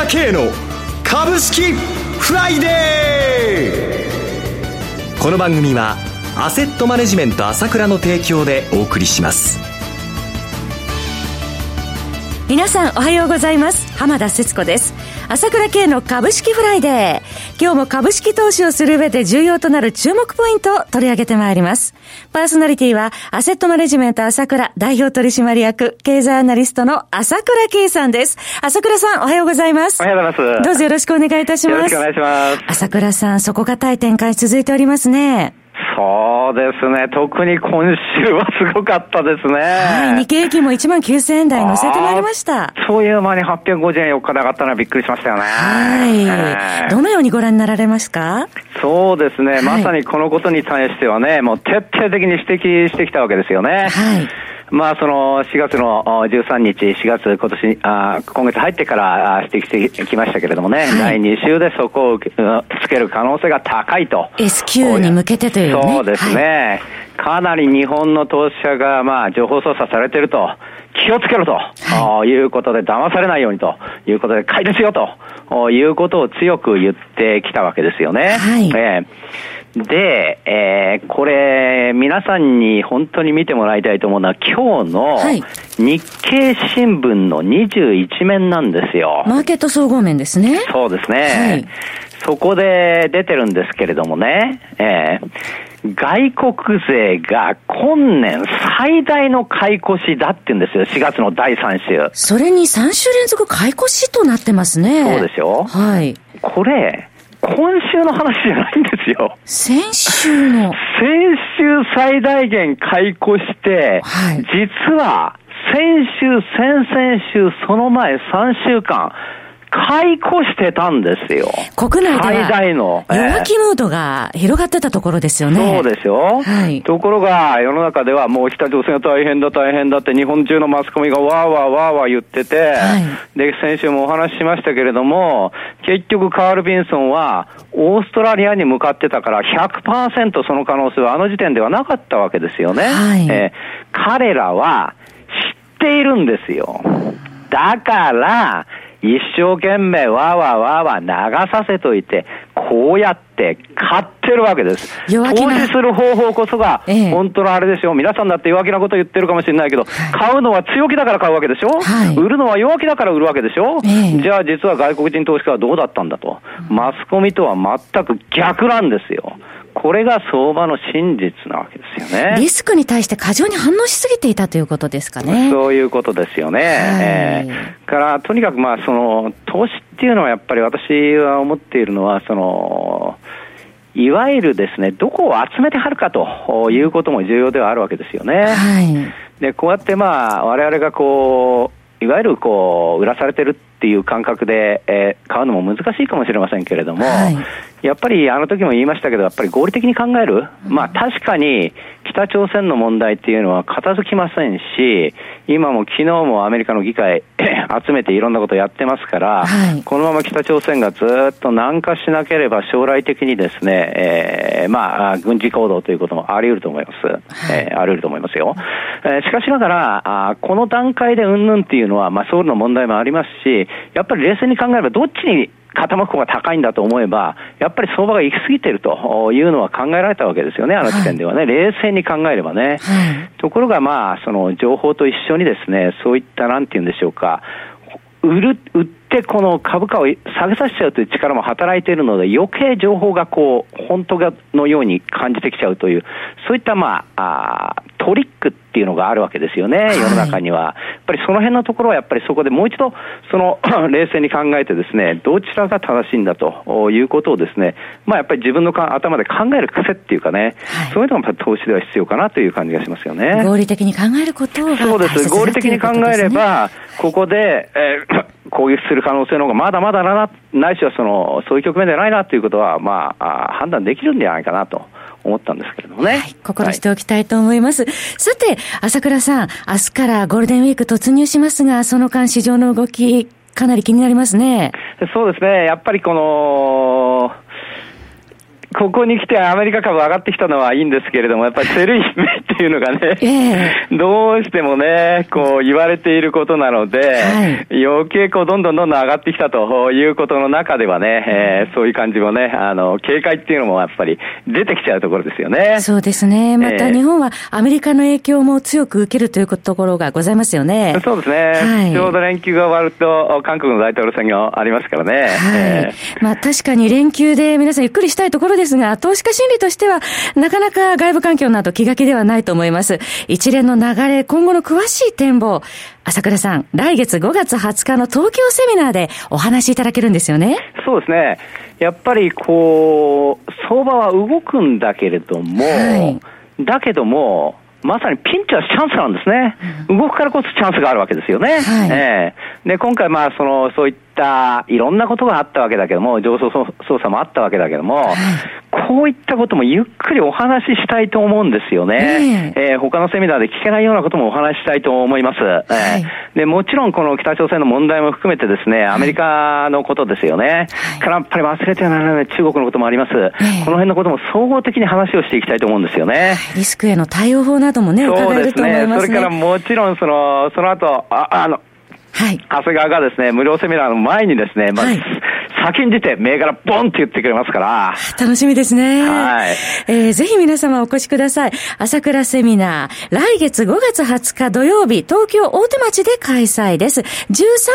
朝倉慶の株式フライデー。この番組はアセットマネジメント朝倉の提供でお送りします。皆さんおはようございます。浜田節子です。朝倉慶の株式フライデー。今日も株式投資をする上で重要となる注目ポイントを取り上げてまいります。パーソナリティはアセットマネジメント朝倉代表取締役経済アナリストの朝倉慶さんです。朝倉さんおはようございます。おはようございます。どうぞよろしくお願いいたします。よろしくお願いします。朝倉さん底堅い展開続いておりますね。そうですね。特に今週はすごかったですね。はい。日経平均も1万9000円台乗せてまいりました。そういう間に850円4日で上がったのはびっくりしましたよね。はい。どのようにご覧になられますか？そうですね。まさにこのことに対してはね、もう徹底的に指摘してきたわけですよね。はい。まあ、その4月の13日、4月、今年あ今月入ってから指摘してきましたけれどもね、はい、第2週でそこをつける可能性が高いと。S q に向けてというね。そうですね。はい、かなり日本の投資者が、まあ、情報操作されてると。気をつけろと、はい、いうことで、騙されないようにということで、買いですよということを強く言ってきたわけですよね。はいえー、で、えー、これ、皆さんに本当に見てもらいたいと思うのは、今日の日経新聞の21面なんですよ。マーケット総合面ですね。そうですね。はい、そこで出てるんですけれどもね、えー、外国勢が今年最大の買い越しだって言うんですよ、4月の第3週。それに3週連続買い越しとなってますね。そうでしょはい。これ、今週の話じゃないんですよ。先週の。先週最大限買い越して、はい、実は先週、先々週、その前3週間、買い越してたんですよ。国内では最大の。弱気ムードが広がってたところですよね。そうですよ。はい、ところが、世の中ではもう北朝鮮が大変だ大変だって日本中のマスコミがわーわーわーわー言ってて、はい、で、先週もお話ししましたけれども、結局カール・ビンソンはオーストラリアに向かってたから100%その可能性はあの時点ではなかったわけですよね。はい、えー、彼らは知っているんですよ。だから、一生懸命わーわーわーわー流させといて、こうやって買ってるわけです。投資する方法こそが、本当のあれですよ。皆さんだって弱気なこと言ってるかもしれないけど、買うのは強気だから買うわけでしょ、はい、売るのは弱気だから売るわけでしょ、ええ、じゃあ実は外国人投資家はどうだったんだと。マスコミとは全く逆なんですよ。これが相場の真実なわけですよね。リスクに対して過剰に反応しすぎていたということですかね。そういうことですよね。はい、えー、から、とにかくまあ、その、投資っていうのはやっぱり私は思っているのは、その、いわゆるですね、どこを集めてはるかということも重要ではあるわけですよね。はい、で、こうやってまあ、我々がこう、いわゆるこう、売らされてるっていう感覚で、えー、買うのも難しいかもしれませんけれども、はい、やっぱりあの時も言いましたけど、やっぱり合理的に考える、まあ確かに北朝鮮の問題っていうのは片付きませんし、今も昨日もアメリカの議会 集めていろんなことやってますから、はい、このまま北朝鮮がずっと南下しなければ将来的にですね、えー、まあ軍事行動ということもあり得ると思います。はい、えー、あり得ると思いますよ。えー、しかしながら、あこの段階でうんぬんっていうのは、まあソウルの問題もありますし、やっぱり冷静に考えればどっちに傾く方が高いんだと思えば、やっぱり相場が行き過ぎているというのは考えられたわけですよね、あの時点ではね。はい、冷静に考えればね。はい、ところがまあ、その情報と一緒にですね、そういったなんて言うんでしょうか、売る、売ってこの株価を下げさせちゃうという力も働いているので、余計情報がこう、本当のように感じてきちゃうという、そういったまあ、あトリックっていうのがあるわけですよね、世の中には。やっぱりその辺のところはやっぱりそこでもう一度、その 冷静に考えてですね、どちらが正しいんだということをですね、まあやっぱり自分の頭で考える癖っていうかね、はい、そういうのがやっぱ投資では必要かなという感じがしますよね。合理的に考えることがそうです。合理的に考えれば、ここで、えー、攻撃する可能性の方がまだまだだな、ないしはその、そういう局面ではないなということは、まあ、判断できるんじゃないかなと。思ったんですけれどもね。はい、心しておきたいと思います。はい、さて、朝倉さん、明日からゴールデンウィーク突入しますが、その間市場の動き、かなり気になりますね。そうですね。やっぱりこの、ここに来てアメリカ株上がってきたのはいいんですけれども、やっぱりセルイメっていうのがね、えー、どうしてもね、こう言われていることなので、はい、余計こうどんどんどんどん上がってきたということの中ではね、えー、そういう感じもね、あの、警戒っていうのもやっぱり出てきちゃうところですよね。そうですね。また日本はアメリカの影響も強く受けるというところがございますよね。そうですね。はい、ちょうど連休が終わると、韓国の大統領選がありますからね。はい。えー、まあ確かに連休で皆さんゆっくりしたいところですが、投資家心理としては、なかなか外部環境など気が気ではないと思います。一連の流れ、今後の詳しい展望、朝倉さん、来月5月20日の東京セミナーでお話しいただけるんですよね。そうですね。やっぱりこう、相場は動くんだけれども、はい、だけども、まさにピンチはチャンスなんですね。動くからこそチャンスがあるわけですよね。はい、えー、で、今回まあ、その、そういったいろんなことがあったわけだけども、上層捜査もあったわけだけども、はい、こういったこともゆっくりお話ししたいと思うんですよね。えー、えー、他のセミナーで聞けないようなこともお話ししたいと思います。はい、えー、で、もちろんこの北朝鮮の問題も含めてですね、アメリカのことですよね。はい、からやっぱり忘れてはならない中国のこともあります。この辺のことも総合的に話をしていきたいと思うんですよね。リスクへの対応法などもね、伺えると思いますね。それからもちろんその、その後、ああの、はい。長谷川がですね、無料セミナーの前にですね、まあ、はい、先に出て銘柄ボンって言ってくれますから。楽しみですね。はい。えー、ぜひ皆様お越しください。朝倉セミナー、来月5月20日土曜日、東京大手町で開催です。13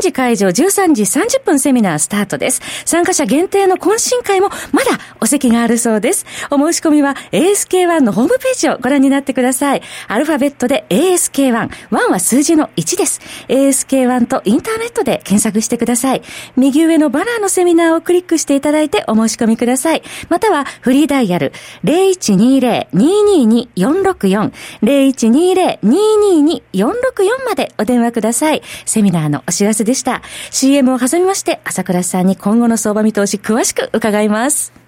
時会場、13時30分セミナースタートです。参加者限定の懇親会もまだお席があるそうです。お申し込みは ASK1 のホームページをご覧になってください。アルファベットで ASK1。1は数字の1です。ASK1 とインターネットで検索してください。右上のバナーのセミナーをクリックしていただいてお申し込みください。またはフリーダイヤル0120-222-464 0120-222-464までお電話ください。セミナーのお知らせでした。CM を挟みまして、朝倉さんに今後の相場見通し詳しく伺います。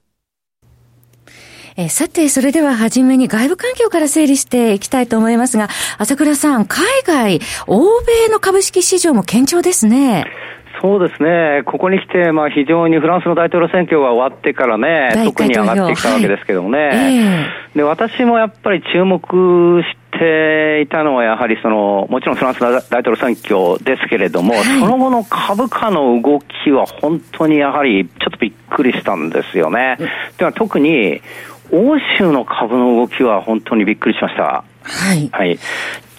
えー、さて、それでは初めに外部環境から整理していきたいと思いますが、朝倉さん、海外、欧米の株式市場も堅調ですね。そうですね、ここに来て、まあ、非常にフランスの大統領選挙が終わってからね、特に上がってきたわけですけどもね、はいえー、で私もやっぱり注目していたのは、やはりそのもちろんフランスの大統領選挙ですけれども、はい、その後の株価の動きは本当にやはりちょっとびっくりしたんですよね。では特に欧州の株の動きは本当にびっくりしました。はい。はい。っ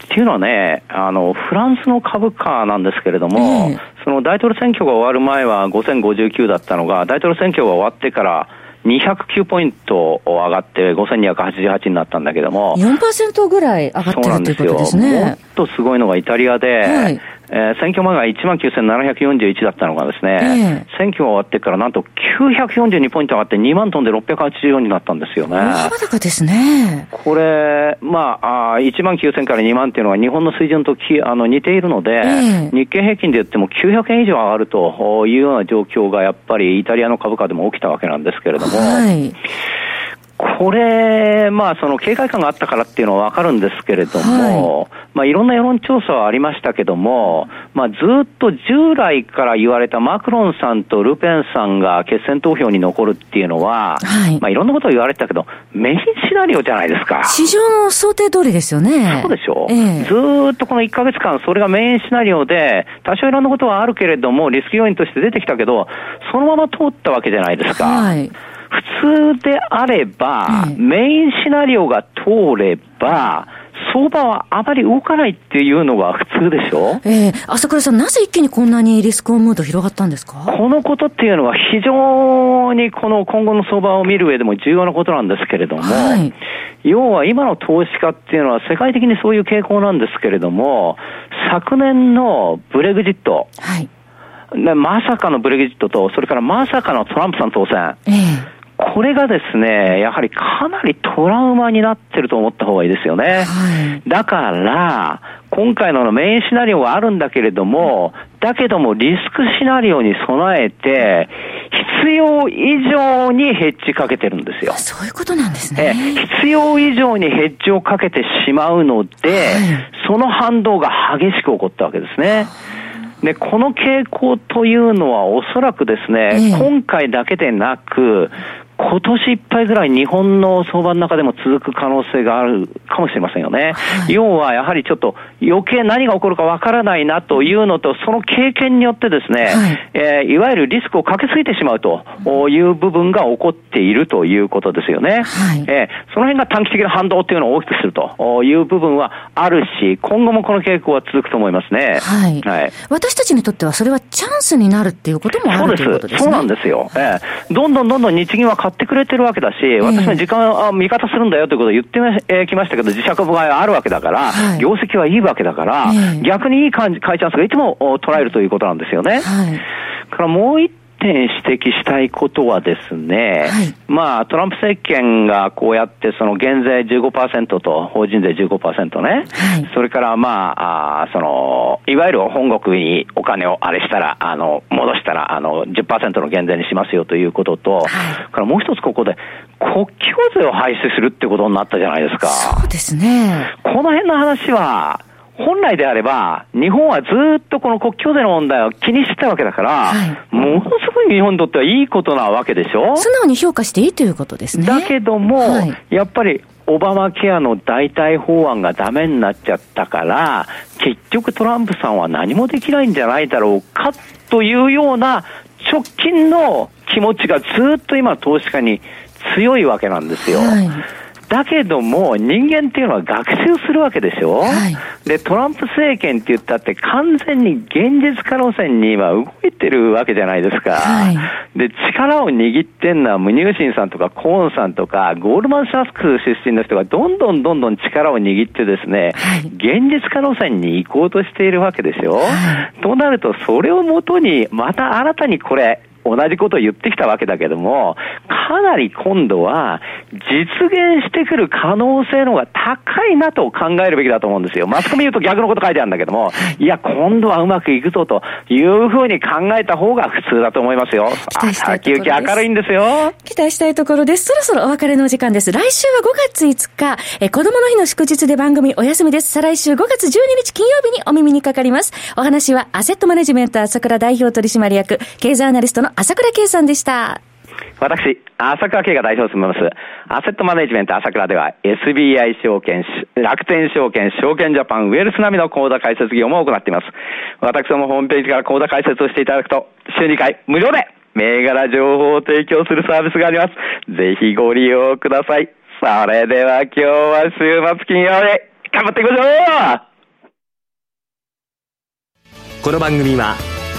ていうのはね、あの、フランスの株価なんですけれども、えー、その大統領選挙が終わる前は5059だったのが、大統領選挙が終わってから209ポイント上がって5288になったんだけども。4%ぐらい上がってるということですね。もっとすごいのがイタリアで、はいえー、選挙前が1万9741だったのがですね、えー、選挙が終わってからなんと942ポイント上がって2万トンで684になったんですよね。大高ですね。これ、まあ、あ1万9000から2万っていうのは日本の水準ときあの似ているので、えー、日経平均で言っても900円以上上がるというような状況がやっぱりイタリアの株価でも起きたわけなんですけれども、はいこれ、まあ、その警戒感があったからっていうのはわかるんですけれども、はいまあ、いろんな世論調査はありましたけども、まあ、ずっと従来から言われたマクロンさんとルペンさんが決選投票に残るっていうのは、はい、まあ、いろんなことを言われてたけど、メインシナリオじゃないですか。市場の想定通りですよね。そうでしょう。えずっとこの1ヶ月間、それがメインシナリオで、多少いろんなことはあるけれども、リスク要因として出てきたけど、そのまま通ったわけじゃないですか。はい普通であれば、メインシナリオが通れば、相場はあまり動かないっていうのが普通でしょ？ええ。ー、朝倉さん、なぜ一気にこんなにリスクオンムード広がったんですか？このことっていうのは非常にこの今後の相場を見る上でも重要なことなんですけれども、はい、要は今の投資家っていうのは世界的にそういう傾向なんですけれども、昨年のブレグジット、はい。まさかのブレグジットと、それからまさかのトランプさん当選。ええこれがですね、やはりかなりトラウマになってると思った方がいいですよね。はい、だから、今回のメインシナリオはあるんだけれども、だけどもリスクシナリオに備えて、必要以上にヘッジかけてるんですよ。そういうことなんですね。必要以上にヘッジをかけてしまうので、はい、その反動が激しく起こったわけですね。で、この傾向というのはおそらくですね、ええ、今回だけでなく、今年いっぱいぐらい日本の相場の中でも続く可能性があるかもしれませんよね。はい、要はやはりちょっと余計何が起こるかわからないなというのと、その経験によってですね、はい、えー、いわゆるリスクをかけすぎてしまうという部分が起こっているということですよね。はい、えー、その辺が短期的な反動っていうのを大きくするという部分はあるし、今後もこの傾向は続くと思いますね。はい。はい、私たちにとってはそれはチャンスになるっていうこともあるということですね。そうなんですよ。えー、どんどんどんどん日銀は買ってくれてるわけだし、私も時間、あ味方するんだよということを言ってきましたけど、自社株買いはあるわけだから、はい、業績はいいわけだから、逆にいい感じ、買いチャンスがいつも捉えるということなんですよね。はい、からもう一点指摘したいことはですね、はい、まあ、トランプ政権がこうやって、その減税15%と法人税15%ね、はい、それからまあ、あその、いわゆる本国にお金をあれしたら、あの、戻したら、あの、10%の減税にしますよということと、はい、からもう一つここで、国境税を廃止するってことになったじゃないですか。そうですね。この辺の話は、本来であれば、日本はずっとこの国境税の問題を気にしてたわけだから、はい、ものすごい日本にとってはいいことなわけでしょ？素直に評価していいということですね。だけども、はい、やっぱりオバマケアの代替法案がダメになっちゃったから、結局トランプさんは何もできないんじゃないだろうかというような直近の気持ちがずっと今投資家に強いわけなんですよ。はいだけども、人間っていうのは学習するわけでしょ、はい、で、トランプ政権って言ったって完全に現実化路線に今動いてるわけじゃないですか。はい、で、力を握ってんのはムニューシンさんとかコーンさんとか、ゴールマン・シャスク出身の人がどんどんどんどん力を握ってですね、はい、現実化路線に行こうとしているわけでしょ、となると、それをもとに、また新たにこれ、同じことを言ってきたわけだけども、かなり今度は実現してくる可能性の方が高いなと考えるべきだと思うんですよ。マスコミ言うと逆のこと書いてあるんだけども、いや、今度はうまくいくぞというふうに考えた方が普通だと思いますよ。先行き明るいんですよ。期待したいところです。そろそろお別れのお時間です。来週は5月5日、え子供の日の祝日で番組お休みです。再来週5月12日金曜日にお耳にかかります。お話はアセットマネジメント朝倉代表取締役、経済アナリストの朝倉圭さんでした。私、朝倉圭が代表を務めます、アセットマネジメント朝倉では、SBI 証券、楽天証券、証券ジャパン、ウェルス並みの口座開設業務を行っています。私どもホームページから口座開設をしていただくと、週2回無料で銘柄情報を提供するサービスがあります。ぜひご利用ください。それでは今日は週末金曜日、頑張っていきましょうこの番組は